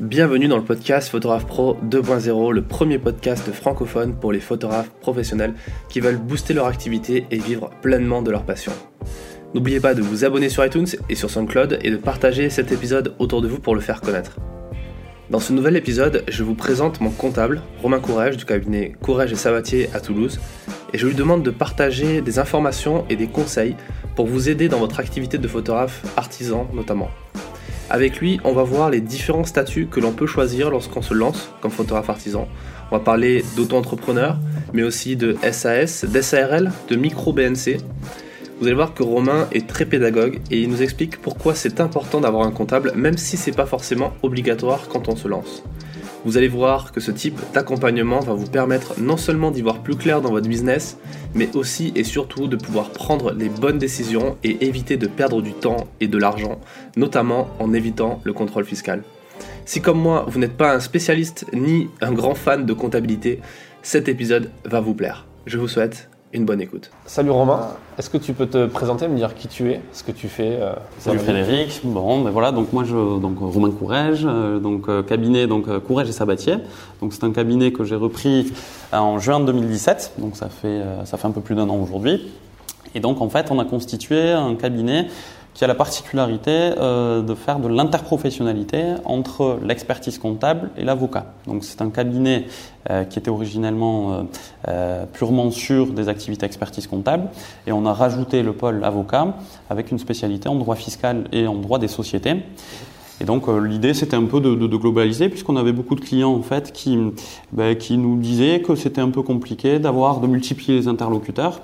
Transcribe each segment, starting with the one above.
Bienvenue dans le podcast Photographe Pro 2.0, le premier podcast francophone pour les photographes professionnels qui veulent booster leur activité et vivre pleinement de leur passion. N'oubliez pas de vous abonner sur iTunes et sur SoundCloud et de partager cet épisode autour de vous pour le faire connaître. Dans ce nouvel épisode, je vous présente mon comptable, Romain Courrèges du cabinet Courrèges et Sabatier à Toulouse, et je lui demande de partager des informations et des conseils pour vous aider dans votre activité de photographe artisan notamment. Avec lui, on va voir les différents statuts que l'on peut choisir lorsqu'on se lance comme photographe artisan. On va parler d'auto-entrepreneur, mais aussi de SAS, d'SARL, de micro-BNC. Vous allez voir que Romain est très pédagogue et il nous explique pourquoi c'est important d'avoir un comptable, même si c'est pas forcément obligatoire quand on se lance. Vous allez voir que ce type d'accompagnement va vous permettre non seulement d'y voir plus clair dans votre business, mais aussi et surtout de pouvoir prendre les bonnes décisions et éviter de perdre du temps et de l'argent, notamment en évitant le contrôle fiscal. Si comme moi, vous n'êtes pas un spécialiste ni un grand fan de comptabilité, cet épisode va vous plaire. Je vous souhaite une bonne écoute. Salut Romain, est-ce que tu peux te présenter, me dire qui tu es, ce que tu fais euh, Salut Frédéric, bon ben voilà, donc moi je, donc Romain Courrèges, euh, donc euh, cabinet donc Courrèges et Sabatier, donc c'est un cabinet que j'ai repris en juin 2017, donc ça fait, ça fait un peu plus d'un an aujourd'hui, et donc en fait on a constitué un cabinet qui a la particularité euh, de faire de l'interprofessionnalité entre l'expertise comptable et l'avocat. Donc c'est un cabinet euh, qui était originellement euh, purement sur des activités expertise comptable et on a rajouté le pôle avocat avec une spécialité en droit fiscal et en droit des sociétés. Et donc l'idée c'était un peu de, globaliser puisqu'on avait beaucoup de clients en fait qui, ben, qui nous disaient que c'était un peu compliqué d'avoir de multiplier les interlocuteurs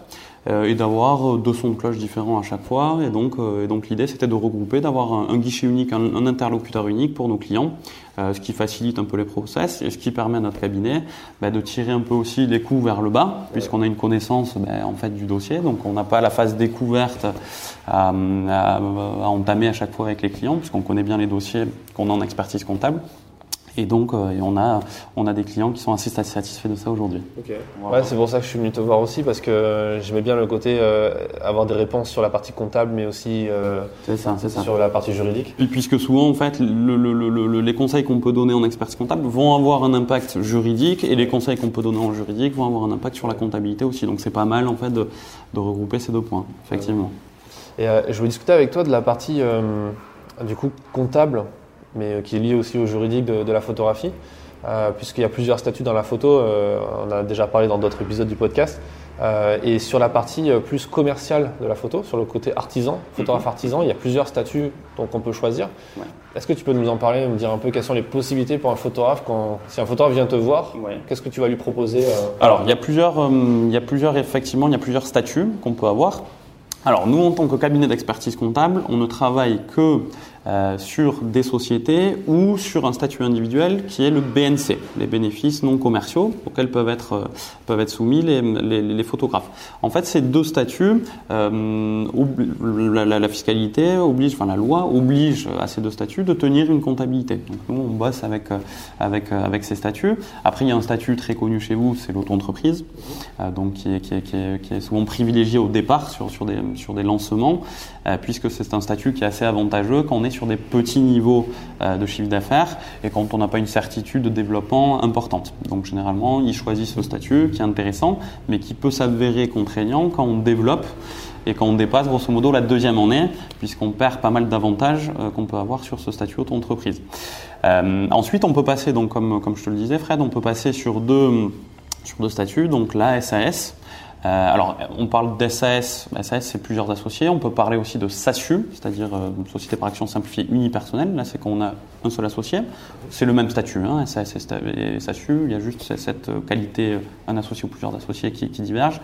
et d'avoir deux sons de cloche différents à chaque fois. Et donc, euh, l'idée, c'était de regrouper, d'avoir un, guichet unique, un, interlocuteur unique pour nos clients, euh, ce qui facilite un peu les process et ce qui permet à notre cabinet bah, de tirer un peu aussi les coûts vers le bas, puisqu'on a une connaissance bah, en fait du dossier. Donc, on n'a pas la phase découverte à entamer à chaque fois avec les clients, puisqu'on connaît bien les dossiers qu'on a en expertise comptable. Et donc, euh, et on, a, on a des clients qui sont assez satisfaits de ça aujourd'hui. Okay. Voilà. Ouais, c'est pour ça que je suis venu te voir aussi, parce que j'aimais bien le côté euh, avoir des réponses sur la partie comptable, mais aussi euh, ça, ça. sur la partie juridique. Puisque souvent, en fait, le, le, le, les conseils qu'on peut donner en expertise comptable vont avoir un impact juridique, et les conseils qu'on peut donner en juridique vont avoir un impact sur la comptabilité aussi. Donc, c'est pas mal, en fait, de, de, regrouper ces deux points, effectivement. Et je voulais discuter avec toi de la partie, du coup, comptable mais qui est lié aussi au juridique de, de la photographie, euh, puisqu'il y a plusieurs statuts dans la photo, euh, on a déjà parlé dans d'autres épisodes du podcast, euh, et sur la partie plus commerciale de la photo, sur le côté artisan, photographe artisan, il y a plusieurs statuts donc on peut choisir. Ouais. Est-ce que tu peux nous en parler, me dire un peu quelles sont les possibilités pour un photographe quand si un photographe vient te voir, ouais. qu'est-ce que tu vas lui proposer Alors il y a plusieurs, il y a plusieurs effectivement, il y a plusieurs statuts qu'on peut avoir. Alors nous, en tant que cabinet d'expertise comptable, on ne travaille que euh, sur des sociétés ou sur un statut individuel qui est le BNC, les bénéfices non commerciaux auxquels peuvent être, euh, peuvent être soumis les, photographes. En fait, ces deux statuts, euh, la, fiscalité oblige, enfin la loi oblige à ces deux statuts de tenir une comptabilité. Donc nous, on bosse avec, avec, avec ces statuts. Après, il y a un statut très connu chez vous, c'est l'auto-entreprise, donc qui est, qui, est, qui, est, qui est, souvent privilégié au départ sur, sur, des, sur des lancements, puisque c'est un statut qui est assez avantageux quand on est sur des petits niveaux euh, de chiffre d'affaires et quand on n'a pas une certitude de développement importante. Donc généralement, ils choisissent ce statut qui est intéressant, mais qui peut s'avérer contraignant quand on développe et quand on dépasse grosso modo la deuxième année, puisqu'on perd pas mal d'avantages euh, qu'on peut avoir sur ce statut auto-entreprise. Euh, ensuite, on peut passer, donc comme, comme je te le disais Fred, on peut passer sur deux, sur deux statuts, donc la SAS, euh, alors, on parle d'SAS. SAS, c'est plusieurs associés. On peut parler aussi de SASU, c'est-à-dire euh, Société par action simplifiée unipersonnelle. Là, c'est quand on a un seul associé. C'est le même statut, hein, SAS et SASU. Il y a juste cette qualité, un associé ou plusieurs associés qui, divergent.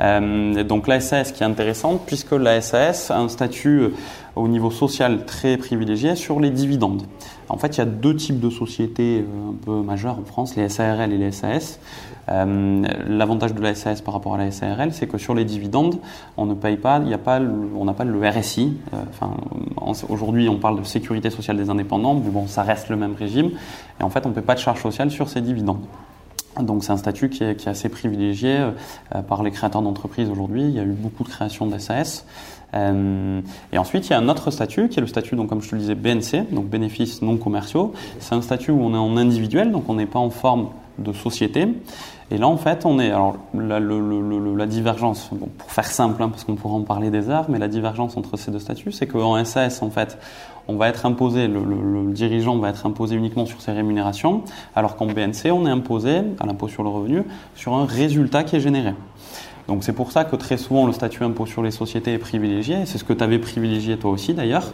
Euh, donc, la SAS qui est intéressante, puisque la SAS a un statut au niveau social très privilégié sur les dividendes. En fait, il y a deux types de sociétés un peu majeures en France, les SARL et les SAS. Euh, L'avantage de la SAS par rapport à la SARL, c'est que sur les dividendes, on ne paye pas, il y a pas, on n'a pas le RSI. Euh, enfin, aujourd'hui, on parle de sécurité sociale des indépendants, mais bon, ça reste le même régime. Et en fait, on ne paie pas de charge sociale sur ces dividendes. Donc c'est un statut qui est, assez privilégié euh, par les créateurs d'entreprises aujourd'hui. Il y a eu beaucoup de créations d'SAS. Euh, et ensuite, il y a un autre statut qui est le statut, donc, comme je te le disais, BNC, donc bénéfices non commerciaux. C'est un statut où on est en individuel, donc on n'est pas en forme de société. Et là, en fait, on est. Alors, la, divergence, pour faire simple, hein, parce qu'on pourrait en parler des heures, mais la divergence entre ces deux statuts, c'est qu'en SAS, en fait, on va être imposé, le, dirigeant va être imposé uniquement sur ses rémunérations, alors qu'en BNC, on est imposé, à l'impôt sur le revenu, sur un résultat qui est généré. Donc c'est pour ça que très souvent le statut impôt sur les sociétés est privilégié. C'est ce que tu avais privilégié toi aussi d'ailleurs.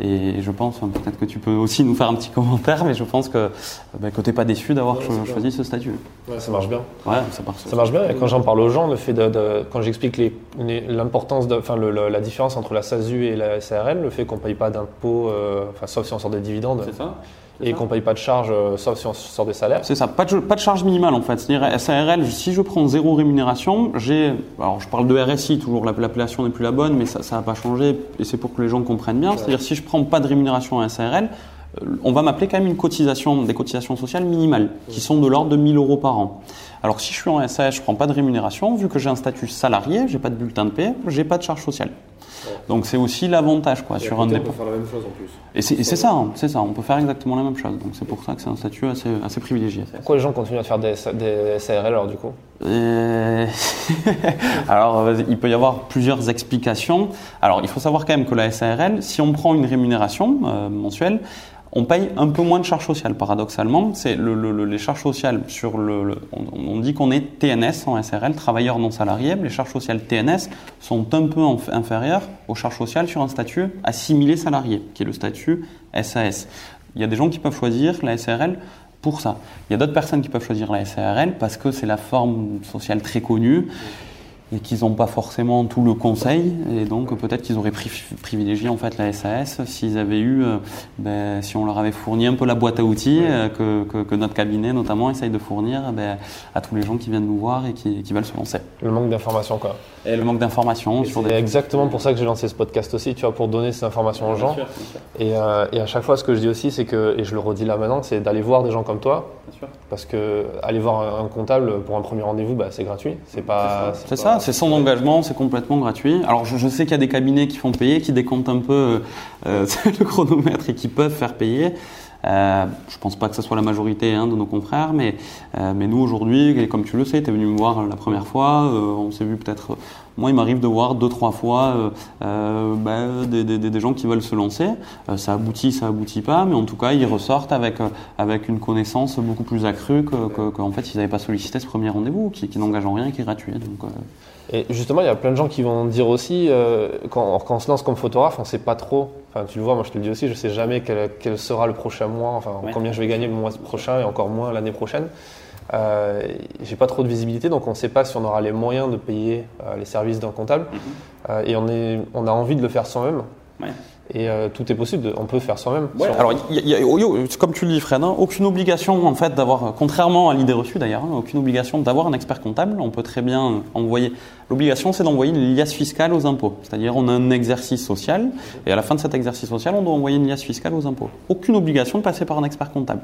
Et je pense, peut-être que tu peux aussi nous faire un petit commentaire, mais je pense que, bah, que tu n'es pas déçu d'avoir cho choisi ce statut. Ouais, ça marche bien. Ouais, ça marche. Ça marche bien. Et quand j'en parle aux gens, le fait de, de quand j'explique l'importance, enfin la différence entre la SASU et la SARL, le fait qu'on ne paye pas d'impôt, euh, sauf si on sort des dividendes. C'est ça et qu'on ne paye pas de charge, euh, sauf si on sort des salaires. C'est ça, pas de, pas de charge minimale en fait. C'est-à-dire SARL, si je prends zéro rémunération, j'ai, alors je parle de RSI, toujours l'appellation n'est plus la bonne, mais ça n'a pas changé et c'est pour que les gens comprennent bien. C'est-à-dire si je prends pas de rémunération à SARL, euh, on va m'appeler quand même une cotisation, des cotisations sociales minimales, qui sont de l'ordre de 1000 euros par an. Alors si je suis en SAS, je prends pas de rémunération, vu que j'ai un statut salarié, j'ai pas de bulletin de paie, j'ai pas de charge sociale. Donc c'est aussi l'avantage quoi sur un dépôt. On peut faire la même chose en plus. Et c'est ça, hein, c'est ça. On peut faire exactement la même chose. Donc c'est pour ça que c'est un statut assez, assez privilégié. Pourquoi les gens continuent à faire des, des SARL alors du coup? Alors il peut y avoir plusieurs explications. Alors il faut savoir quand même que la SARL, si on prend une rémunération euh, mensuelle, on paye un peu moins de charges sociales. Paradoxalement, c'est le, le, les sur le. on, on, dit qu'on est TNS en SRL, travailleur non salarié. Les charges sociales TNS sont un peu inférieures aux charges sociales sur un statut assimilé salarié, qui est le statut SAS. Il y a des gens qui peuvent choisir la SRL pour ça. Il y a d'autres personnes qui peuvent choisir la SARL parce que c'est la forme sociale très connue et qu'ils n'ont pas forcément tout le conseil et donc peut-être qu'ils auraient privilégié en fait la SAS s'ils avaient eu, euh, ben, si on leur avait fourni un peu la boîte à outils euh, que, que, que, notre cabinet notamment essaye de fournir ben, à tous les gens qui viennent nous voir et qui, qui veulent se lancer. Le manque d'informations quoi. Et le manque d'informations. C'est des... exactement pour ça que j'ai lancé ce podcast aussi, tu vois, pour donner ces informations aux gens. Sûr, et, euh, et, à chaque fois ce que je dis aussi c'est que, et je le redis là maintenant, c'est d'aller voir des gens comme toi. Parce que aller voir un, comptable pour un premier rendez-vous, bah, c'est gratuit. C'est pas. C'est ça c'est sans engagement, c'est complètement gratuit. Alors je, je sais qu'il y a des cabinets qui font payer, qui décomptent un peu euh, le chronomètre et qui peuvent faire payer. Euh, je pense pas que ce soit la majorité hein, de nos confrères, mais, euh, mais nous aujourd'hui, comme tu le sais, tu es venu me voir la première fois, euh, on s'est vu peut-être. Moi, il m'arrive de voir deux, trois fois euh, bah, des, des, des, gens qui veulent se lancer. ça aboutit, ça aboutit pas, mais en tout cas, ils ressortent avec, avec une connaissance beaucoup plus accrue qu'en que, que, fait, ils n'avaient pas sollicité ce premier rendez-vous, qui, qui n'engage en rien et qui est gratuit. Donc, et justement, il y a plein de gens qui vont dire aussi, euh, quand, quand, on se lance comme photographe, on ne sait pas trop. Enfin, tu le vois, moi je te le dis aussi, je ne sais jamais quel, quel, sera le prochain mois, enfin ouais. combien je vais gagner le mois prochain et encore moins l'année prochaine. Euh, j'ai pas trop de visibilité, donc on ne sait pas si on aura les moyens de payer euh, les services d'un comptable. Mm -hmm. et on, est, on a envie de le faire soi-même. Ouais. Et euh, tout est possible, on peut faire soi-même. Ouais, alors, y a, y a, comme tu le dis, Fred, hein, aucune obligation en fait d'avoir, contrairement à l'idée reçue d'ailleurs, hein, aucune obligation d'avoir un expert comptable. On peut très bien envoyer. L'obligation, c'est d'envoyer une liasse fiscale aux impôts. C'est-à-dire, on a un exercice social et à la fin de cet exercice social, on doit envoyer une liasse fiscale aux impôts. Aucune obligation de passer par un expert comptable.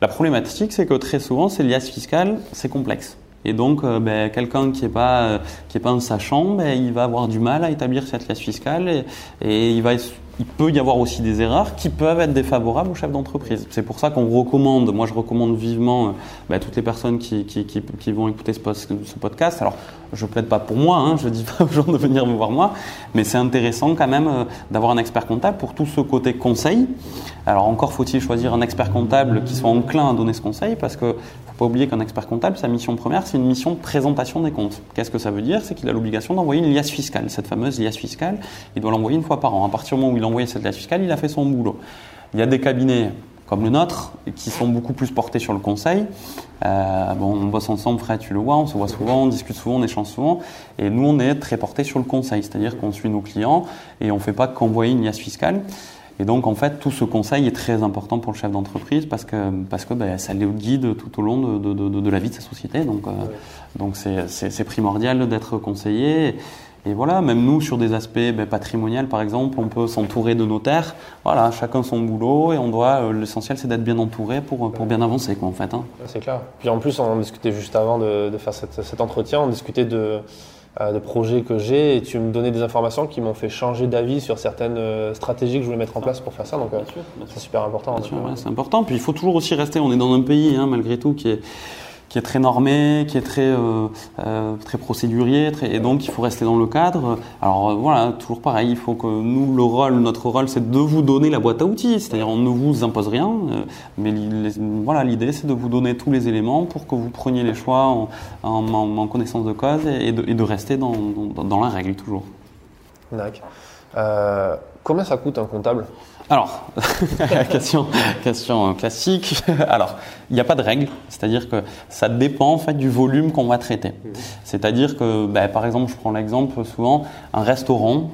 La problématique, c'est que très souvent, ces liasses fiscales, c'est complexe. Et donc, euh, ben, quelqu'un qui n'est pas, euh, qui est pas un sachant, ben, il va avoir du mal à établir cette liasse fiscale et, et il va il peut y avoir aussi des erreurs qui peuvent être défavorables au chef d'entreprise. C'est pour ça qu'on recommande, moi je recommande vivement euh, bah, toutes les personnes qui, vont écouter ce, ce podcast. Alors, je plaide pas pour moi, hein, je dis pas aux gens de venir me voir moi, mais c'est intéressant quand même euh, d'avoir un expert comptable pour tout ce côté conseil. Alors encore faut-il choisir un expert comptable qui soit enclin à donner ce conseil parce que faut pas oublier qu'un expert comptable, sa mission première, c'est une mission de présentation des comptes. Qu'est-ce que ça veut dire? C'est qu'il a l'obligation d'envoyer une liasse fiscale. Cette fameuse liasse fiscale, il doit l'envoyer une fois par an. À partir du moment où il envoie cette liasse fiscale, il a fait son boulot. Il y a des cabinets comme le nôtre, qui sont beaucoup plus portés sur le conseil. Euh, bon, on bosse ensemble, Fred, tu le vois, on se voit souvent, on discute souvent, on échange souvent. Et nous, on est très portés sur le conseil, c'est-à-dire qu'on suit nos clients et on ne fait pas qu'envoyer une liasse fiscale. Et donc, en fait, tout ce conseil est très important pour le chef d'entreprise parce que, parce que ben, ça le guide tout au long de, de, de, de, la vie de sa société. Donc, euh, donc c'est primordial d'être conseillé. Et voilà, même nous, sur des aspects ben, patrimoniaux, par exemple, on peut s'entourer de notaires. Voilà, chacun son boulot et on doit. euh, L'essentiel, c'est d'être bien entouré pour, pour bien avancer, quoi, en fait. hein. C'est clair. Puis en plus, on discutait juste avant de, de faire cette- cet entretien, on discutait de, euh, de projets que j'ai et tu me donnais des informations qui m'ont fait changer d'avis sur certaines euh, stratégies que je voulais mettre en place pour faire ça. Donc c'est super important. Ouais, c'est important. Puis il faut toujours aussi rester. On est dans un pays, hein, malgré tout, qui est qui est très normé, qui est très euh, euh, très procédurier, très, et donc il faut rester dans le cadre. Alors euh, voilà, toujours pareil. Il faut que nous, le rôle, notre rôle, c'est de vous donner la boîte à outils. C'est-à-dire, on ne vous impose rien, euh, mais voilà, l'idée, c'est de vous donner tous les éléments pour que vous preniez les choix en, connaissance de cause et, de, rester dans, dans, dans la règle toujours. D'accord. Euh, combien ça coûte un comptable? Alors, question, question classique. Alors, il n'y a pas de règle, c'est-à-dire que ça dépend en fait du volume qu'on va traiter. C'est-à-dire que, ben, par exemple, je prends l'exemple souvent, un restaurant.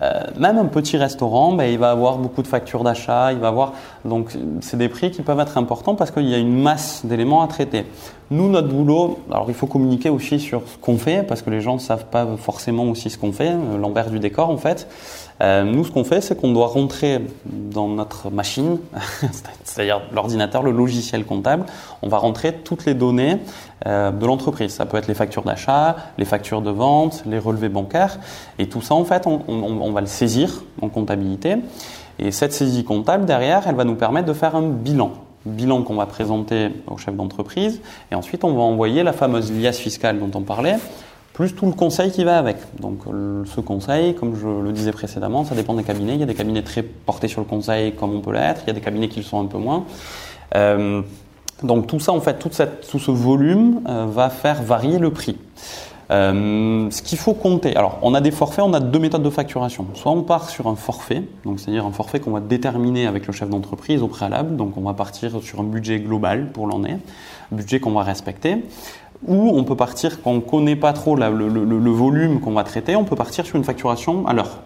euh, même un petit restaurant, ben, il va avoir beaucoup de factures d'achat, il va avoir donc c'est des prix qui peuvent être importants parce qu'il y a une masse d'éléments à traiter. Nous, notre boulot, alors il faut communiquer aussi sur ce qu'on fait parce que les gens ne savent pas forcément aussi ce qu'on fait, euh, l'envers du décor en fait. Euh, nous, ce qu'on fait, c'est qu'on doit rentrer dans notre machine, c'est-à-dire l'ordinateur, le logiciel comptable. On va rentrer toutes les données euh, de l'entreprise. Ça peut être les factures d'achat, les factures de vente, les relevés bancaires. Et tout ça, en fait, on, va le saisir en comptabilité. Et cette saisie comptable, derrière, elle va nous permettre de faire un bilan. Bilan qu'on va présenter au chef d'entreprise. Et ensuite, on va envoyer la fameuse liasse fiscale dont on parlait plus tout le conseil qui va avec. Donc le- ce conseil, comme je le disais précédemment, ça dépend des cabinets. Il y a des cabinets très portés sur le conseil comme on peut l'être, il y a des cabinets qui le sont un peu moins. Euh, donc tout ça, en fait, tout ce volume euh, va faire varier le prix. Euh, ce qu'il faut compter, alors on a des forfaits, on a deux méthodes de facturation. Soit on part sur un forfait, donc c'est-à-dire un forfait qu'on va déterminer avec le chef d'entreprise au préalable, donc on va partir sur un budget global pour l'année, budget qu'on va respecter. Ou on peut partir, quand on ne connaît pas trop le volume qu'on va traiter, on peut partir sur une facturation à l'heure.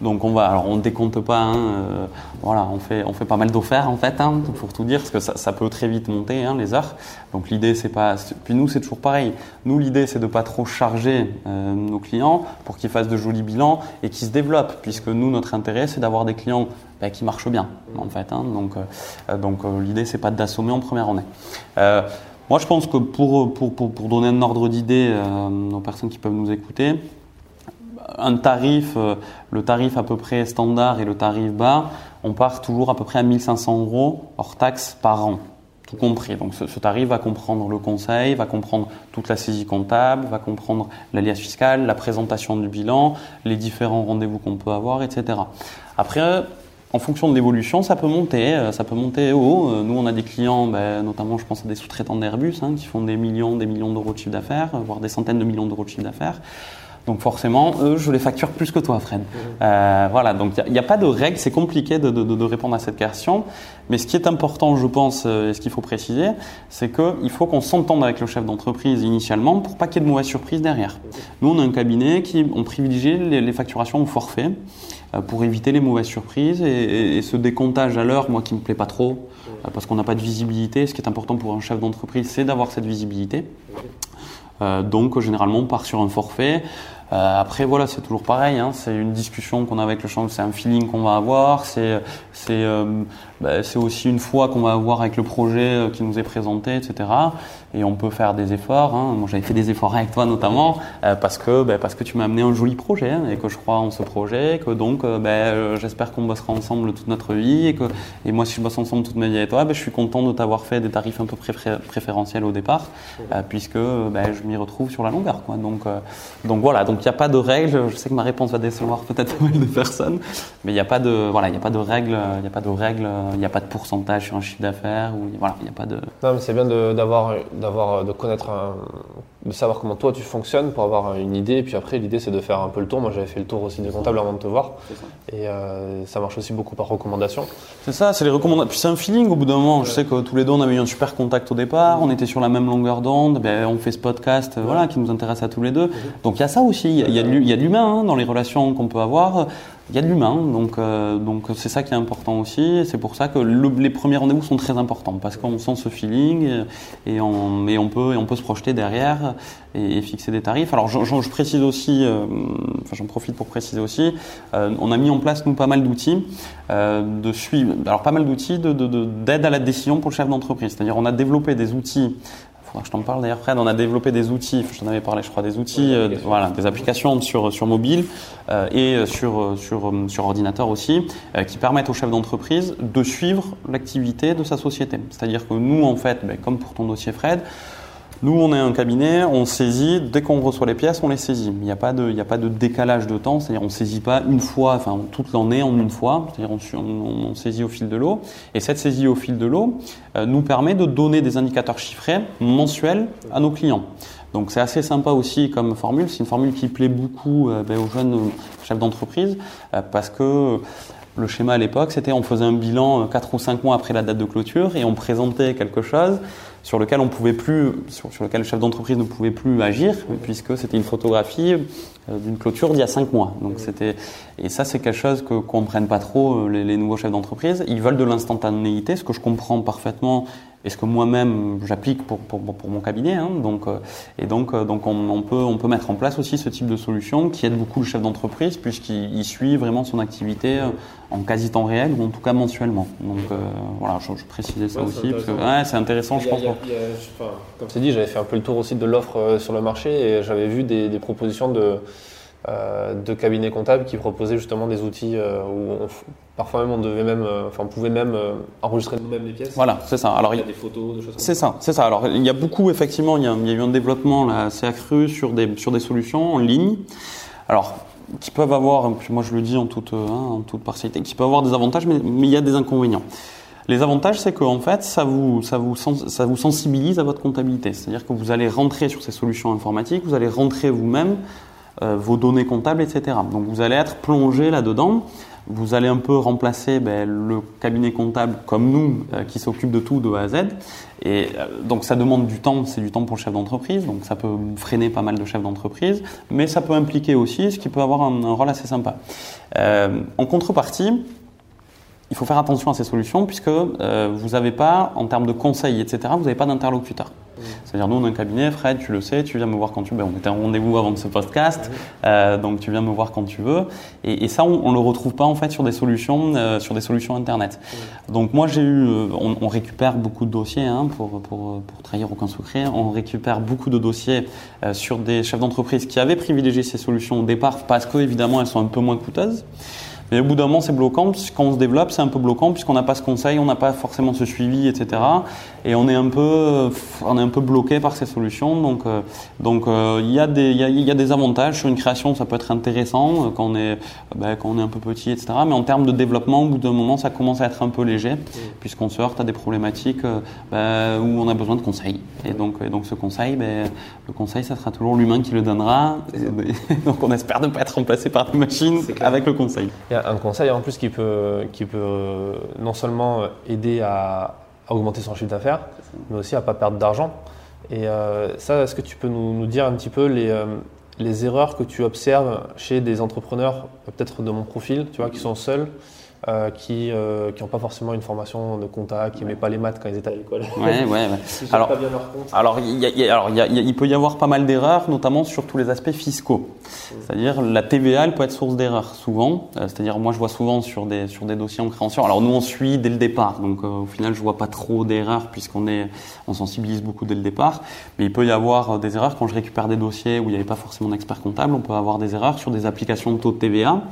Donc on va, alors on décompte pas, hein, euh, voilà, on fait, on fait pas mal d'offerts en fait, hein, pour tout dire, parce que ça, peut très vite monter hein, les heures. Donc l'idée c'est pas, puis nous c'est toujours pareil. Nous l'idée c'est de pas trop charger euh, nos clients pour qu'ils fassent de jolis bilans et qu'ils se développent, puisque nous notre intérêt c'est d'avoir des clients ben, qui marchent bien en fait. donc euh, donc l'idée c'est pas d'assommer en première année. Moi, je pense que pour, pour, pour, donner un ordre d'idée aux personnes qui peuvent nous écouter, un tarif, euh, le tarif à peu près standard et le tarif bas, on part toujours à peu près à 1500 euros hors taxe par an, tout compris. Donc ce, tarif va comprendre le conseil, va comprendre toute la saisie comptable, va comprendre l'alias fiscal, la présentation du bilan, les différents rendez-vous qu'on peut avoir, etc. Après, en fonction de l'évolution, ça peut monter, euh, ça peut monter haut. Euh, Nous, on a des clients, ben, notamment, je pense à des sous-traitants d'Airbus, hein, qui font des millions, des millions d'euros de chiffre d'affaires, voire des centaines de millions d'euros de chiffre d'affaires. Donc forcément, eux, je les facture plus que toi, Fred. Euh, voilà, donc il n'y a, pas de règle, c'est compliqué de, de- de répondre à cette question. Mais ce qui est important, je pense, euh, et ce qu'il faut préciser, c'est qu'il faut qu'on s'entende avec le chef d'entreprise initialement pour pas qu'il y ait de mauvaises surprises derrière. Nous, on a un cabinet qui on privilégie les, les facturations au forfait euh, pour éviter les mauvaises surprises et, et- et ce décomptage à l'heure, moi qui me plaît pas trop, parce qu'on n'a pas de visibilité. Ce qui est important pour un chef d'entreprise, c'est d'avoir cette visibilité. Euh, donc généralement on part sur un forfait. Euh, après voilà c'est toujours pareil, hein, c'est une discussion qu'on a avec le champ, c'est un feeling qu'on va avoir, c'est c'est euh, bah, c'est aussi une fois qu'on va avoir avec le projet euh, qui nous est présenté, etc. Et on peut faire des efforts. Hein. Moi j'avais fait des efforts avec toi notamment euh, parce que bah, parce que tu m'as amené un joli projet hein, et que je crois en ce projet, et que donc euh, euh, j'espère qu'on bossera ensemble toute notre vie et que et moi si je bosse ensemble toute ma vie avec toi, je suis content de t'avoir fait des tarifs un peu préfé- préférentiels au départ puisque je m'y retrouve sur la longueur. Quoi. Donc, donc voilà, donc il n'y a pas de règle. Je sais que ma réponse va décevoir peut-être pas mal de personnes, mais il n'y a pas de voilà, il n'y a pas de règle, il n'y a pas de règle, il n'y a pas de pourcentage sur un chiffre d'affaires ou voilà, il n'y a pas de. Non, mais c'est bien de- d'avoir, d'avoir, de connaître, un- de savoir comment toi tu fonctionnes pour avoir une idée. Et puis après, l'idée c'est de faire un peu le tour. Moi, j'avais fait le tour aussi des comptables avant de te voir. Et euh, ça marche aussi beaucoup par recommandation. C'est ça, c'est les recommandations. Puis c'est un feeling au bout d'un moment. Je sais que tous les deux on avait eu un super contact au départ, on était sur la même longueur d'onde. Ben, on fait ce podcast, voilà, qui nous intéresse à tous les deux. Donc il y a ça aussi. Il y a- il y a de l'hu- il y a de l'humain hein, dans les relations qu'on peut avoir. Il y a de l'humain, donc euh, donc c'est ça qui est important aussi. C'est pour ça que les premiers rendez-vous sont très importants parce qu'on sent ce feeling et, on, on peut et on peut se projeter derrière et, fixer des tarifs. Alors je, précise aussi, euh, enfin j'en profite pour préciser aussi, euh, on a mis en place nous pas mal d'outils de suivre, alors pas mal d'outils de, d'aide à la décision pour le chef d'entreprise. C'est-à-dire on a développé des outils je t'en parle d'ailleurs, Fred. On a développé des outils, je t'en avais parlé, je crois, des outils, euh, voilà, des applications sur, sur mobile euh, et euh, sur, sur, sur ordinateur aussi, qui permettent au chef d'entreprise de suivre l'activité de sa société. C'est-à-dire que nous, en fait, ben, comme pour ton dossier Fred, nous, on est un cabinet, on saisit, dès qu'on reçoit les pièces, on les saisit. Il n'y a, pas de, décalage de temps, c'est-à-dire on ne saisit pas une fois, enfin toute l'année en une fois, c'est-à-dire on, saisit au fil de l'eau. Et cette saisie au fil de l'eau euh, nous permet de donner des indicateurs chiffrés mensuels à nos clients. Donc c'est assez sympa aussi comme formule, c'est une formule qui plaît beaucoup euh, ben, aux jeunes chefs d'entreprise, euh, parce que le schéma à l'époque, c'était on faisait un bilan 4 ou 5 mois après la date de clôture et on présentait quelque chose sur lequel on pouvait plus, sur, lequel le chef d'entreprise ne pouvait plus agir, puisque c'était une photographie euh, d'une clôture d'il y a cinq mois. Donc c'était, et ça c'est quelque chose que comprennent pas trop euh, les, les nouveaux chefs d'entreprise. Ils veulent de l'instantanéité, ce que je comprends parfaitement et ce que moi-même j'applique pour, pour, pour, mon cabinet. Hein. Donc, euh, et donc, donc on, on, peut, on peut mettre en place aussi ce type de solution qui aide beaucoup le chef d'entreprise puisqu'il suit vraiment son activité en quasi temps réel ou en tout cas mensuellement. Donc euh, voilà, je, je, précisais ça aussi parce que ouais, c'est intéressant, je pense. comme tu dit, j'avais fait un peu le tour aussi de l'offre euh, sur le marché et j'avais vu des, des propositions de, euh, de cabinets comptables qui proposaient justement des outils euh, où parfois même on devait même, euh, enfin on pouvait même enregistrer nous-mêmes les pièces. Voilà, c'est ça. Alors il y a des photos, des choses. C'est ça, c'est ça. Alors il y a beaucoup effectivement, il y a, il y a eu un développement là assez accru sur des sur des solutions en ligne. Alors qui peuvent avoir, moi je le dis en toute, hein, en toute partialité, qui peuvent avoir des avantages, mais, mais il y a des inconvénients. Les avantages, c'est qu'en fait, ça vous, ça, vous, ça vous sensibilise à votre comptabilité. C'est-à-dire que vous allez rentrer sur ces solutions informatiques, vous allez rentrer vous-même euh, vos données comptables, etc. Donc vous allez être plongé là-dedans. Vous allez un peu remplacer ben, le cabinet comptable comme nous euh, qui s'occupe de tout de A à Z. Et euh, donc ça demande du temps, c'est du temps pour le chef d'entreprise, donc ça peut freiner pas mal de chefs d'entreprise, mais ça peut impliquer aussi, ce qui peut avoir un, rôle assez sympa. Euh, en contrepartie, il faut faire attention à ces solutions puisque euh, vous n'avez pas, en termes de conseils, etc., vous n'avez pas d'interlocuteur. C'est-à-dire, nous, on a un cabinet, Fred, tu le sais, tu viens me voir quand tu veux. On était en rendez-vous avant de ce podcast, euh, donc tu viens me voir quand tu veux. Et, et ça, on ne le retrouve pas en fait sur des solutions, euh, sur des solutions Internet. Donc moi, j'ai eu, euh, on, on, récupère beaucoup de dossiers, hein, pour, pour, pour trahir aucun secret, on récupère beaucoup de dossiers euh, sur des chefs d'entreprise qui avaient privilégié ces solutions au départ parce que, évidemment, elles sont un peu moins coûteuses. Mais au bout d'un moment, c'est bloquant. Quand on se développe, c'est un peu bloquant puisqu'on n'a pas ce conseil, on n'a pas forcément ce suivi, etc. Et on est un peu, on est un peu bloqué par ces solutions. Donc, euh, donc euh, il y a des, il y a, y a, des avantages sur une création. Ça peut être intéressant euh, quand on est, ben, quand on est un peu petit, etc. Mais en termes de développement, au bout d'un moment, ça commence à être un peu léger puisqu'on se heurte à des problématiques ben, où on a besoin de conseils. Et donc, et donc ce conseil, ben, le conseil, ça sera toujours l'humain qui le donnera. donc on espère ne pas être remplacé par des machines avec le conseil un conseil en plus qui peut, qui peut non seulement aider à, augmenter son chiffre d'affaires, mais aussi à ne pas perdre d'argent. Et euh, ça, est-ce que tu peux nous, nous, dire un petit peu les, euh, les erreurs que tu observes chez des entrepreneurs, peut-être de mon profil, tu vois, qui sont seuls euh, qui n'ont euh, pas forcément une formation de compta, qui n'aimaient pas les maths quand ils étaient à l'école. Ouais, ouais, ouais. alors, pas bien leur compte. alors, il, y a, alors il, y a, il, peut y avoir pas mal d'erreurs, notamment sur tous les aspects fiscaux. Mmh. C'est-à-dire la TVA, elle peut être source d'erreurs souvent. Euh, c'est-à-dire moi, je vois souvent sur des sur des dossiers en création. Alors nous, on suit dès le départ, donc euh, au final, je vois pas trop d'erreurs puisqu'on est on sensibilise beaucoup dès le départ. Mais il peut y avoir des erreurs quand je récupère des dossiers où il n'y avait pas forcément d'expert comptable. On peut avoir des erreurs sur des applications de taux de TVA,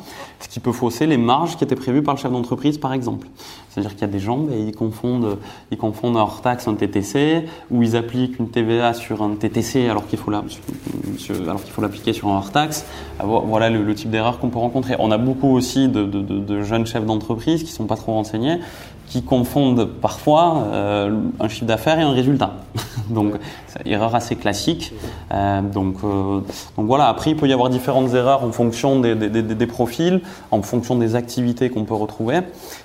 ce qui peut fausser les marges qui étaient prévues par le chef d'entreprise, par exemple. C'est-à-dire qu'il y a des gens, et ils confondent, ils confondent hors taxe un TTC, ou ils appliquent une TVA sur un TTC alors qu'il faut l'appliquer sur un hors taxe. Voilà le, type d'erreur qu'on peut rencontrer. On a beaucoup aussi de, de jeunes chefs d'entreprise qui sont pas trop renseignés, qui confondent parfois euh, un chiffre d'affaires et un résultat. donc, c'est une erreur assez classique. Euh, donc, euh, donc voilà, après, il peut y avoir différentes erreurs en fonction des, profils, en fonction des activités qu'on peut retrouver.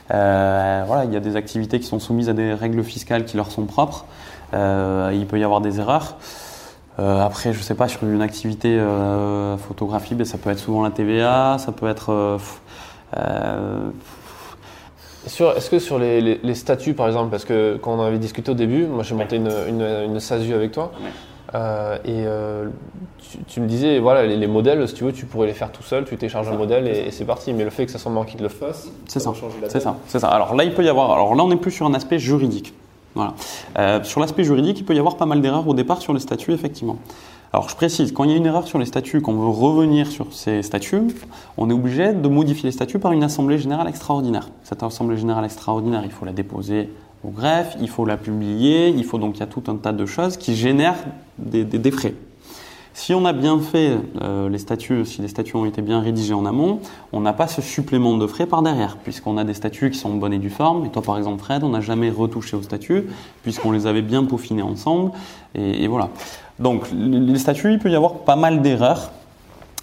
Voilà, il y a des activités qui sont soumises à des règles fiscales qui leur sont propres. Il peut y avoir des erreurs. Après, je sais pas, sur une activité photographie, ben, ça peut être souvent la TVA, ça peut être Est-ce que sur les, statuts, par exemple, parce que quand on avait discuté au début, moi j'ai monté une, une, SASU avec toi, euh, et euh, tu, me disais, voilà, les, modèles, si tu veux, tu pourrais les faire tout seul, tu télécharges un modèle et, c'est parti. Mais le fait que ça soit moi qui te le fasse, c'est ça. C'est ça, c'est ça. Alors là, il peut y avoir. Alors là, on est plus sur un aspect juridique. Voilà. Euh, sur l'aspect juridique, il peut y avoir pas mal d'erreurs au départ sur les statuts, effectivement. Alors je précise, quand il y a une erreur sur les statuts, qu'on veut revenir sur ces statuts, on est obligé de modifier les statuts par une assemblée générale extraordinaire. Cette assemblée générale extraordinaire, il faut la déposer au greffe, il faut la publier, il faut donc il y a tout un tas de choses qui génèrent des, frais. Si on a bien fait euh, les statuts, si les statuts ont été bien rédigés en amont, on n'a pas ce supplément de frais par derrière, puisqu'on a des statuts qui sont bonnes et due forme. Et toi, par exemple, Fred, on n'a jamais retouché aux statuts, puisqu'on les avait bien peaufinés ensemble. et voilà. Donc, les statuts, il peut y avoir pas mal d'erreurs.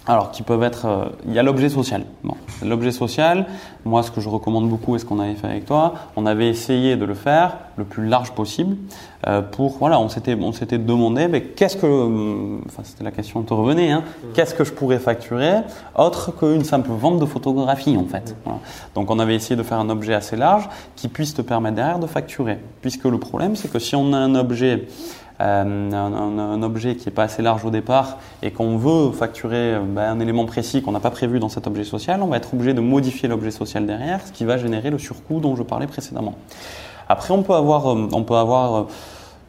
Alors, qui peuvent être. Euh, il y a l'objet social. Bon, l'objet social, moi, ce que je recommande beaucoup et ce qu'on avait fait avec toi, on avait essayé de le faire le plus large possible euh, pour. Voilà, on s'était, on s'était demandé, mais qu'est-ce que. Euh, enfin, c'était la question te revenait, hein, qu'est-ce que je pourrais facturer autre qu'une simple vente de photographie, en fait. Voilà. Donc, on avait essayé de faire un objet assez large qui puisse te permettre derrière de facturer. Puisque le problème, c'est que si on a un objet euh, un, objet qui n'est pas assez large au départ et qu'on veut facturer euh, ben, un élément précis qu'on n'a pas prévu dans cet objet social, on va être obligé de modifier l'objet social derrière, ce qui va générer le surcoût dont je parlais précédemment. Après, on peut avoir, euh, on peut avoir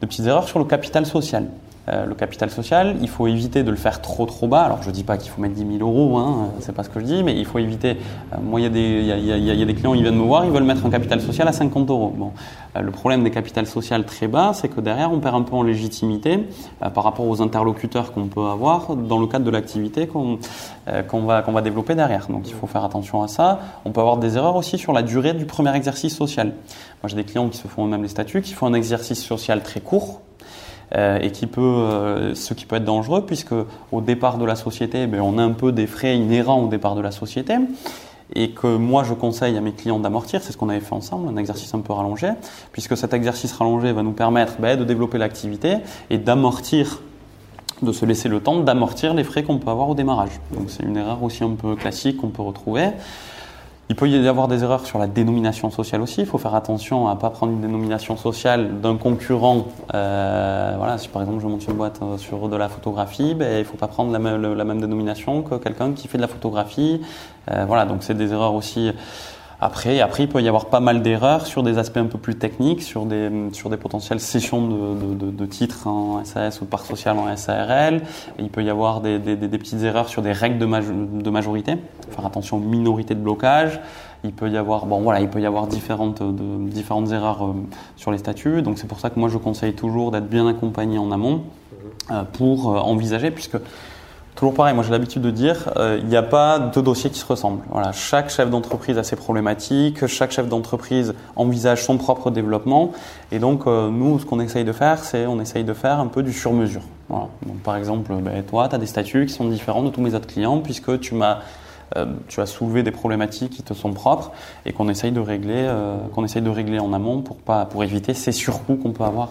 de petites erreurs sur le capital social. Euh, le capital social, il faut éviter de le faire trop trop bas. Alors je ne dis pas qu'il faut mettre 10 000 euros, hein, c'est pas ce que je dis, mais il faut éviter. Euh, moi, il y, a des, y, des clients, ils viennent me voir, ils veulent mettre un capital social à 50 euros. Bon, euh, le problème des capitals sociaux très bas, c'est que derrière, on perd un peu en légitimité par rapport aux interlocuteurs qu'on peut avoir dans le cadre de l'activité qu'on va, qu'on va développer derrière. Donc il faut faire attention à ça. On peut avoir des erreurs aussi sur la durée du premier exercice social. Moi, j'ai des clients qui se font eux-mêmes les statuts, qui font un exercice social très court, et qui peut, euh, ce qui peut être dangereux puisque au départ de la société, ben, on a un peu des frais inhérents au départ de la société et que moi je conseille à mes clients d'amortir, c'est ce qu'on avait fait ensemble, un exercice un peu rallongé, puisque cet exercice rallongé va nous permettre ben, de développer l'activité et d'amortir de se laisser le temps d'amortir les frais qu'on peut avoir au démarrage. Donc c'est une erreur aussi un peu classique qu'on peut retrouver. Il peut y avoir des erreurs sur la dénomination sociale aussi. Il faut faire attention à ne pas prendre une dénomination sociale d'un concurrent. Euh, voilà, si par exemple je monte une boîte euh, sur de la photographie, ben, il ne faut pas prendre la même, dénomination que quelqu'un qui fait de la photographie. Euh, voilà, donc c'est des erreurs aussi après, après, il peut y avoir pas mal d'erreurs sur des aspects un peu plus techniques, sur des, sur des potentielles sessions de, de, de, titres en SAS ou de part sociale en SARL. il peut y avoir des, des, des, petites erreurs sur des règles de, de majorité. Faire attention aux minorités de blocage. Il peut y avoir, bon voilà, il peut y avoir différentes, de, différentes erreurs euh, sur les statuts. Donc c'est pour ça que moi je conseille toujours d'être bien accompagné en amont euh, pour euh, envisager, puisque Toujours pareil, moi j'ai l'habitude de dire, euh, il n'y a pas deux dossiers qui se ressemblent. Voilà, chaque chef d'entreprise a ses problématiques, chaque chef d'entreprise envisage son propre développement, et donc euh, nous, ce qu'on essaye de faire, c'est on essaye de faire un peu du sur-mesure. Voilà. Donc par exemple, ben, toi, tu as des statuts qui sont différents de tous mes autres clients, puisque tu m'as euh, tu as soulevé des problématiques qui te sont propres et qu'on essaye de régler, qu'on essaye de régler en amont pour pas, pour éviter ces surcoûts qu'on peut avoir,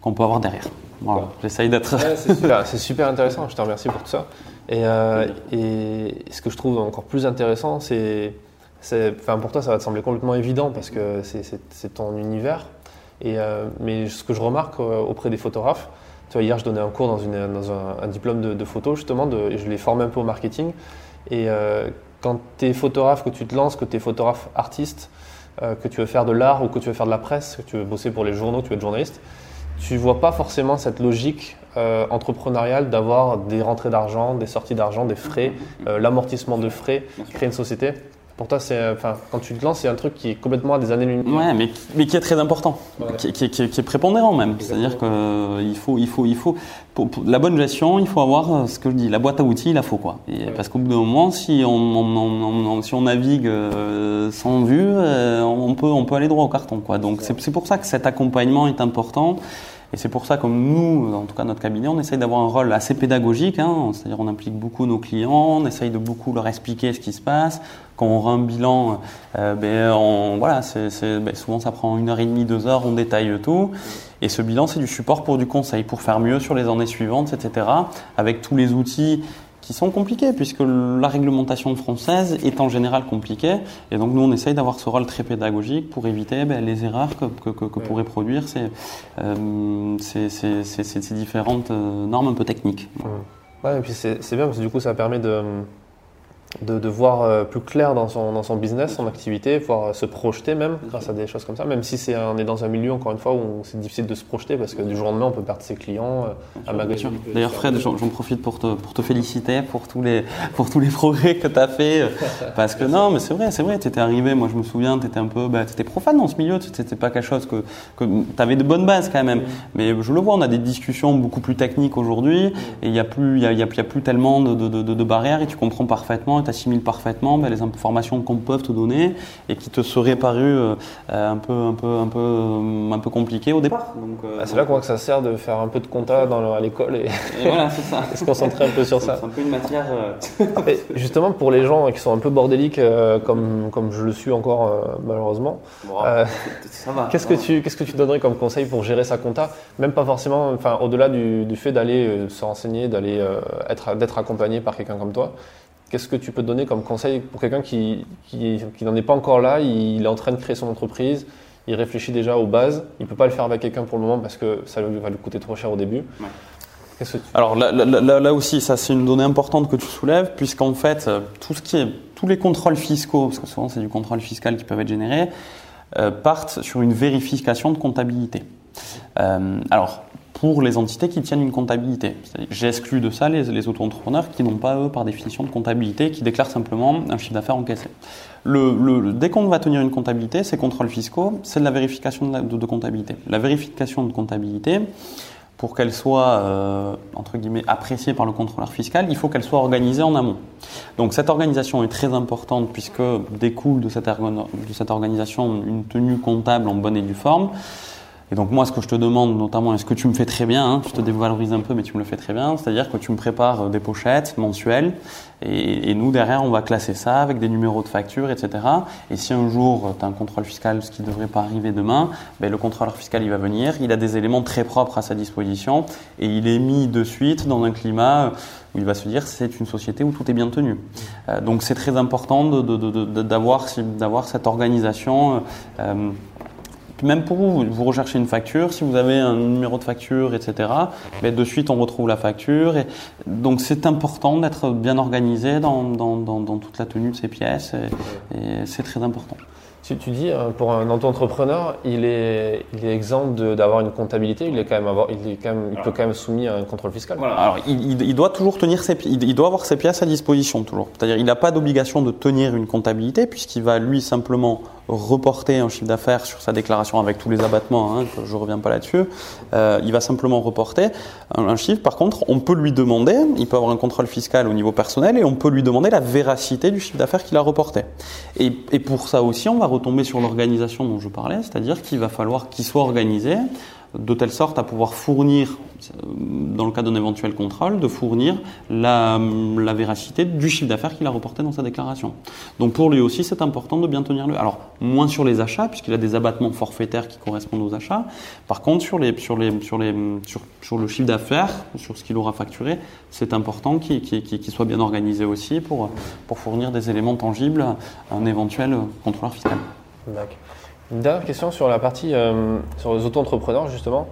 qu'on peut avoir derrière. Voilà, j'essaye d'être. c'est super, intéressant, je te remercie pour tout ça. Et, euh, et ce que je trouve encore plus intéressant, c'est. Enfin, pour toi, ça va te sembler complètement évident parce que c'est ton univers. Et, euh, mais ce que je remarque euh, auprès des photographes, tu vois, hier, je donnais un cours dans, une, dans un, diplôme de, photo, justement, de, je les formé un peu au marketing. Et quand tu es photographe, que tu te lances, que tu es photographe artiste, que tu veux faire de l'art ou que tu veux faire de la presse, que tu veux bosser pour les journaux, que tu veux être journaliste, tu vois pas forcément cette logique euh, entrepreneuriale d'avoir des rentrées d'argent, des sorties d'argent, des frais, euh, l'amortissement de frais, créer une société. Pour toi, c'est, enfin, quand tu te lances, c'est un truc qui est complètement à des années-lumière. Ouais, mais, mais qui est très important, qui, qui, qui, est prépondérant même. C'est-à-dire qu'il euh, faut, il faut, il faut, pour, la bonne gestion, il faut avoir ce que je dis, la boîte à outils, il la faut quoi. Parce qu'au bout d'un moment, si on, on, si on navigue sans vue, on peut, on peut aller droit au carton quoi. Donc c'est pour ça que cet accompagnement est important. Et c'est pour ça que nous, en tout cas notre cabinet, on essaye d'avoir un rôle assez pédagogique, hein, c'est-à-dire on implique beaucoup nos clients, on essaye de beaucoup leur expliquer ce qui se passe. Quand on rend un bilan, euh, ben, on, voilà, ben, souvent ça prend une heure et demie, deux heures, on détaille tout. Et ce bilan, c'est du support pour du conseil, pour faire mieux sur les années suivantes, etc. Avec tous les outils qui sont compliquées puisque la réglementation française est en général compliquée. Et donc nous on essaye d'avoir ce rôle très pédagogique pour éviter ben, les erreurs que, que, que, que pourraient produire ces, euh, ces, ces, ces, ces, différentes euh, normes un peu techniques. Ouais, et puis c'est bien parce que du coup ça permet de de, de, voir euh, plus clair dans son, dans son business, son activité, pouvoir se projeter même grâce à des choses comme ça, même si c'est on est dans un milieu encore une fois où c'est difficile de se projeter parce que du jour au lendemain on peut perdre ses clients, un magasin. D'ailleurs Fred, j'en profite pour te, pour te féliciter pour tous les, pour tous les progrès que tu as fait parce que non mais c'est vrai, c'est vrai, tu étais arrivé, moi je me souviens, tu étais un peu, bah, tu étais profane dans ce milieu, c'était pas quelque chose que, que tu avais de bonnes bases quand même, mais je le vois, on a des discussions beaucoup plus techniques aujourd'hui et il n'y a, plus, il y a, y a, y a plus tellement de, de, de, de barrières et tu comprends parfaitement tu assimiles parfaitement ben, les informations qu'on peut te donner et qui te seraient parues euh, un peu un peu un peu euh, un peu compliquées au départ. Euh, ah, c'est là qu'on voit que ça sert de faire un peu de compta dans, à l'école et, voilà, ça. se concentrer un peu sur ça. C'est un peu une matière. justement pour les gens qui sont un peu bordéliques comme comme je le suis encore malheureusement. Qu'est-ce que tu qu'est-ce que tu donnerais comme conseil pour gérer sa compta, même pas forcément, enfin au-delà du, du, fait d'aller se renseigner, d'aller être d'être accompagné par quelqu'un comme toi. Qu'est-ce que tu peux donner comme conseil pour quelqu'un qui, qui, qui n'en est pas encore là, il est en train de créer son entreprise, il réfléchit déjà aux bases, il ne peut pas le faire avec quelqu'un pour le moment parce que ça va lui coûter trop cher au début. Ouais. Que tu... Alors là, là, là, aussi, ça c'est une donnée importante que tu soulèves, puisqu'en fait, euh, tout ce qui est, tous les contrôles fiscaux, parce que souvent c'est du contrôle fiscal qui peuvent être générés, euh, partent sur une vérification de comptabilité. Euh, alors, pour les entités qui tiennent une comptabilité. J'exclus de ça les, les auto-entrepreneurs qui n'ont pas, eux, par définition, de comptabilité, qui déclarent simplement un chiffre d'affaires encaissé. Le, le, dès qu'on va tenir une comptabilité, ces contrôles fiscaux, c'est de la vérification de, de, comptabilité. La vérification de comptabilité, pour qu'elle soit, euh, entre guillemets, appréciée par le contrôleur fiscal, il faut qu'elle soit organisée en amont. Donc cette organisation est très importante puisque découle de cette, de cette organisation une tenue comptable en bonne et due forme. Et donc moi, ce que je te demande notamment, est-ce que tu me fais très bien, hein, je te dévalorise un peu, mais tu me le fais très bien, c'est-à-dire que tu me prépares euh, des pochettes mensuelles, et, nous, derrière, on va classer ça avec des numéros de facture, etc. Et si un jour, euh, tu as un contrôle fiscal, ce qui ne devrait pas arriver demain, ben, le contrôleur fiscal, il va venir, il a des éléments très propres à sa disposition, et il est mis de suite dans un climat euh, où il va se dire c'est une société où tout est bien tenu. Donc c'est très important d'avoir cette organisation. Même pour vous, vous recherchez une facture, si vous avez un numéro de facture, etc., ben de suite on retrouve la facture. Et donc c'est important d'être bien organisé dans, dans, dans, dans, toute la tenue de ces pièces et, et c'est très important. Tu, tu dis, euh, pour un auto-entrepreneur, il est, il est exempt d'avoir une comptabilité, il, est quand même avoir, il, est quand même, il peut quand même soumis à un contrôle fiscal. Voilà. Alors, il, il, doit toujours tenir ses, il doit avoir ses pièces à disposition, toujours. C'est-à-dire, il n'a pas d'obligation de tenir une comptabilité, puisqu'il va, lui, simplement reporter un chiffre d'affaires sur sa déclaration avec tous les abattements, hein, je ne reviens pas là-dessus. Euh, il va simplement reporter un, chiffre. Par contre, on peut lui demander, il peut avoir un contrôle fiscal au niveau personnel, et on peut lui demander la véracité du chiffre d'affaires qu'il a reporté. Et pour ça aussi, on va retomber sur l'organisation dont je parlais, c'est-à-dire qu'il va falloir qu'il soit organisé de telle sorte à pouvoir fournir, dans le cas d'un éventuel contrôle, de fournir la, véracité du chiffre d'affaires qu'il a reporté dans sa déclaration. Donc pour lui aussi, c'est important de bien tenir le. Alors moins sur les achats, puisqu'il a des abattements forfaitaires qui correspondent aux achats. Par contre, sur les, sur les, sur les, sur, le chiffre d'affaires, sur ce qu'il aura facturé, c'est important qu'il qu qu soit bien organisé aussi pour, pour fournir des éléments tangibles à un éventuel contrôleur fiscal. D'accord. Une dernière question sur la partie euh, sur les auto-entrepreneurs justement.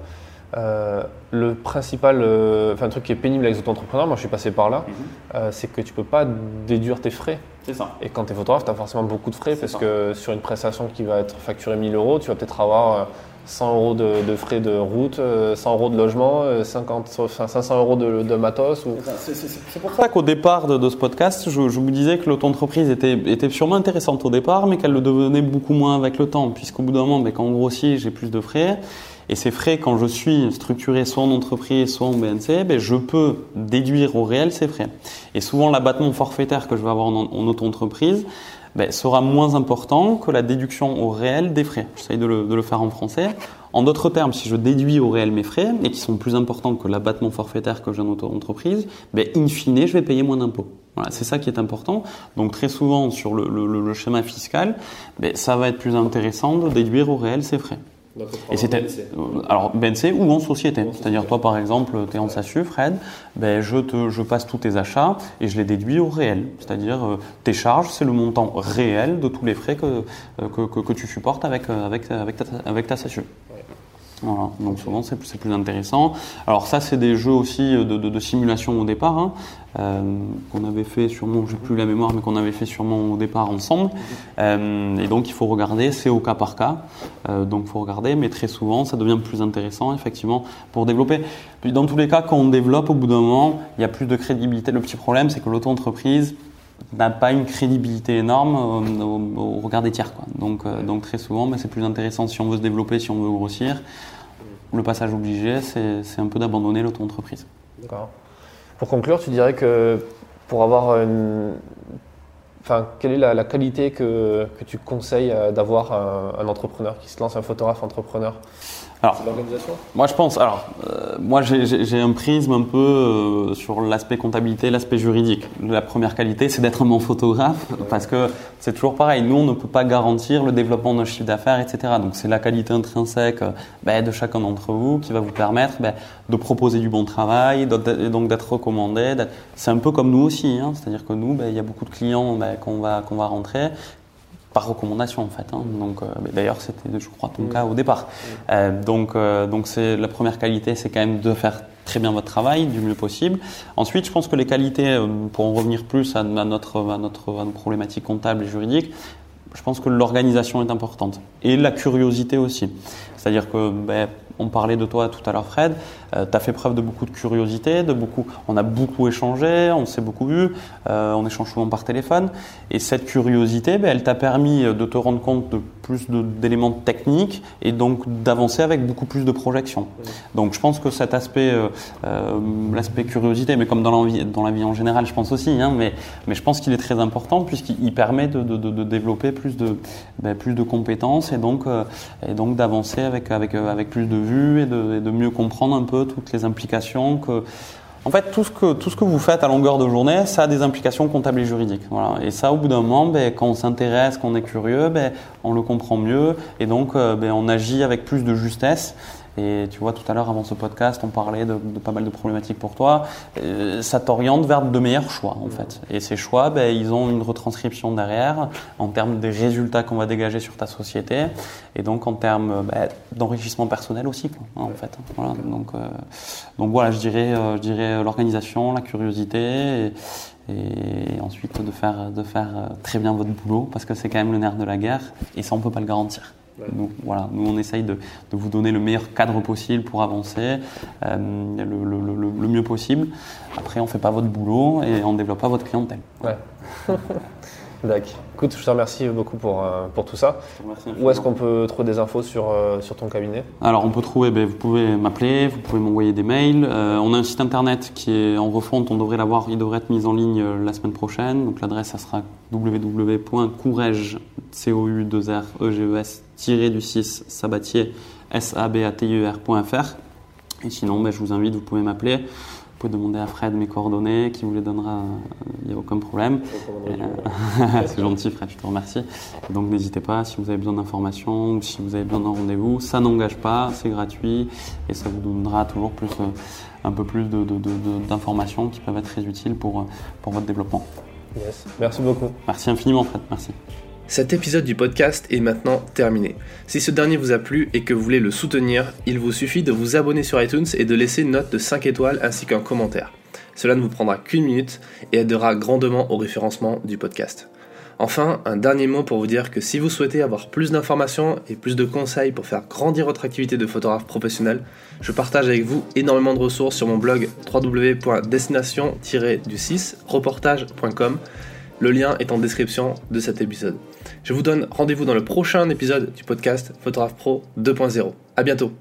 Euh, le principal, euh, enfin un truc qui est pénible avec les auto-entrepreneurs, moi je suis passé par là, mm -hmm. c'est que tu peux pas déduire tes frais. C'est ça. Et quand tu es photographe, tu as forcément beaucoup de frais parce ça. que sur une prestation qui va être facturée 1000 euros, tu vas peut-être avoir 100 euros de, de, frais de route, 100 euros de logement, 50, 500 euros de, de matos. Ou... C'est pour ça qu'au départ de, de, ce podcast, je, je vous disais que l'auto-entreprise était, était sûrement intéressante au départ, mais qu'elle le devenait beaucoup moins avec le temps, puisqu'au bout d'un moment, ben, quand on grossit, j'ai plus de frais. Et ces frais, quand je suis structuré soit en entreprise, soit en BNC, ben je peux déduire au réel ces frais. Et souvent, l'abattement forfaitaire que je vais avoir en, en auto-entreprise ben, sera moins important que la déduction au réel des frais. J'essaye de de le faire en français. En d'autres termes, si je déduis au réel mes frais, et qui sont plus importants que l'abattement forfaitaire que j'ai en auto-entreprise, ben, in fine, je vais payer moins d'impôts. Voilà, c'est ça qui est important. Donc très souvent, sur le, schéma fiscal, ben, ça va être plus intéressant de déduire au réel ces frais. Et c'était euh, alors BNC ou en société. C'est-à-dire toi par exemple, tu es en SASU, Fred, ben, je, te, je passe tous tes achats et je les déduis au réel. C'est-à-dire euh, tes charges, c'est le montant réel de tous les frais que, que, que, tu supportes avec, avec, avec, ta, avec ta SASU. Voilà, donc souvent c'est plus intéressant. Alors ça c'est des jeux aussi de, de, simulation au départ hein, euh, qu'on avait fait sûrement, j'ai plus la mémoire, mais qu'on avait fait sûrement au départ ensemble. Euh, et donc il faut regarder, c'est au cas par cas. Euh, donc il faut regarder, mais très souvent ça devient plus intéressant effectivement pour développer. Puis dans tous les cas, quand on développe, au bout d'un moment, il y a plus de crédibilité. Le petit problème, c'est que l'auto-entreprise n'a pas une crédibilité énorme au, regard des tiers. Quoi. Donc, euh, donc très souvent, mais c'est plus intéressant si on veut se développer, si on veut grossir. Le passage obligé, c'est un peu d'abandonner l'auto-entreprise. D'accord. Pour conclure, tu dirais que pour avoir une... Enfin, quelle est la, qualité que, que, tu conseilles euh, d'avoir un, un, entrepreneur qui se lance, un photographe entrepreneur? Alors, moi je pense, alors, euh, moi j'ai un prisme un peu euh, sur l'aspect comptabilité, l'aspect juridique. La première qualité, c'est d'être un bon photographe, parce que c'est toujours pareil. Nous, on ne peut pas garantir le développement de notre chiffre d'affaires, etc. Donc c'est la qualité intrinsèque euh, ben, de chacun d'entre vous qui va vous permettre ben, de proposer du bon travail, et donc d'être recommandé. C'est un peu comme nous aussi, hein. c'est-à-dire que nous, ben, il y a beaucoup de clients qu'on va, qu'on va rentrer par recommandation en fait. Hein. Donc, euh, d'ailleurs, c'était, je crois, ton cas au départ. Euh, donc, euh, donc c'est la première qualité, c'est quand même de faire très bien votre travail du mieux possible. Ensuite, je pense que les qualités, pour en revenir plus à, notre, à notre, à nos problématiques comptables et juridiques, je pense que l'organisation est importante et la curiosité aussi. C'est-à-dire que ben, on parlait de toi tout à l'heure, Fred. Euh, tu as fait preuve de beaucoup de curiosité, de beaucoup. On a beaucoup échangé, on s'est beaucoup vu, euh, on échange souvent par téléphone. Et cette curiosité, ben, elle t'a permis de te rendre compte de plus d'éléments techniques et donc d'avancer avec beaucoup plus de projections. Donc je pense que cet aspect, euh, l'aspect curiosité, mais comme dans la vie, en général, je pense aussi, hein, mais, je pense qu'il est très important puisqu'il permet de, développer plus de, ben, plus de compétences et donc, d'avancer avec, avec plus de et de, de mieux comprendre un peu toutes les implications que en fait, tout ce, que, tout ce que vous faites à longueur de journée, ça a des implications comptables et juridiques. Voilà. Et ça, au bout d'un moment, ben, quand on s'intéresse, qu'on est curieux, ben, on le comprend mieux et donc euh, ben, on agit avec plus de justesse. Et tu vois, tout à l'heure, avant ce podcast, on parlait de, pas mal de problématiques pour toi. Euh, ça t'oriente vers de meilleurs choix, en fait. Et ces choix, ben, ils ont une retranscription derrière en termes des résultats qu'on va dégager sur ta société et donc en termes ben, d'enrichissement personnel aussi, quoi, hein, en fait. Voilà. Donc, euh, donc voilà, je dirais, euh, je dirais l'organisation, la curiosité. Et, et ensuite de faire, de faire très bien votre boulot parce que c'est quand même le nerf de la guerre et ça on peut pas le garantir. Nous, voilà, nous, on essaye de, de, vous donner le meilleur cadre possible pour avancer, euh, le, le, le, mieux possible. Après, on ne fait pas votre boulot et on ne développe pas votre clientèle. Ouais. D'accord. Écoute, je te remercie beaucoup pour, euh, pour tout ça. Où est-ce qu'on peut trouver des infos sur, euh, sur ton cabinet? Alors, on peut trouver, ben, vous pouvez m'appeler, vous pouvez m'envoyer des mails. Euh, on a un site internet qui est en refonte, on devrait l'avoir, il devrait être mis en ligne la semaine prochaine. Donc, l'adresse, ça sera www.courage, c o u 2 r e g e s du 6 sabatier s a b a t i e r.fr. Et sinon, ben, je vous invite, vous pouvez m'appeler. Vous pouvez demander à Fred mes coordonnées, qui vous les donnera, il n'y a aucun problème. C'est gentil Fred, je te remercie. donc n'hésitez pas, si vous avez besoin d'informations ou si vous avez besoin d'un rendez-vous, ça n'engage pas, c'est gratuit et ça vous donnera toujours plus, euh, un peu plus d'informations qui peuvent être très utiles pour, pour votre développement. Yes. Merci beaucoup. Merci infiniment Fred, merci. Cet épisode du podcast est maintenant terminé. Si ce dernier vous a plu et que vous voulez le soutenir, il vous suffit de vous abonner sur iTunes et de laisser une note de 5 étoiles ainsi qu'un commentaire. Cela ne vous prendra qu'une minute et aidera grandement au référencement du podcast. Enfin, un dernier mot pour vous dire que si vous souhaitez avoir plus d'informations et plus de conseils pour faire grandir votre activité de photographe professionnel, je partage avec vous énormément de ressources sur mon blog www.destination-du6reportage.com le lien est en description de cet épisode. Je vous donne rendez-vous dans le prochain épisode du podcast Photographe Pro 2.0. À bientôt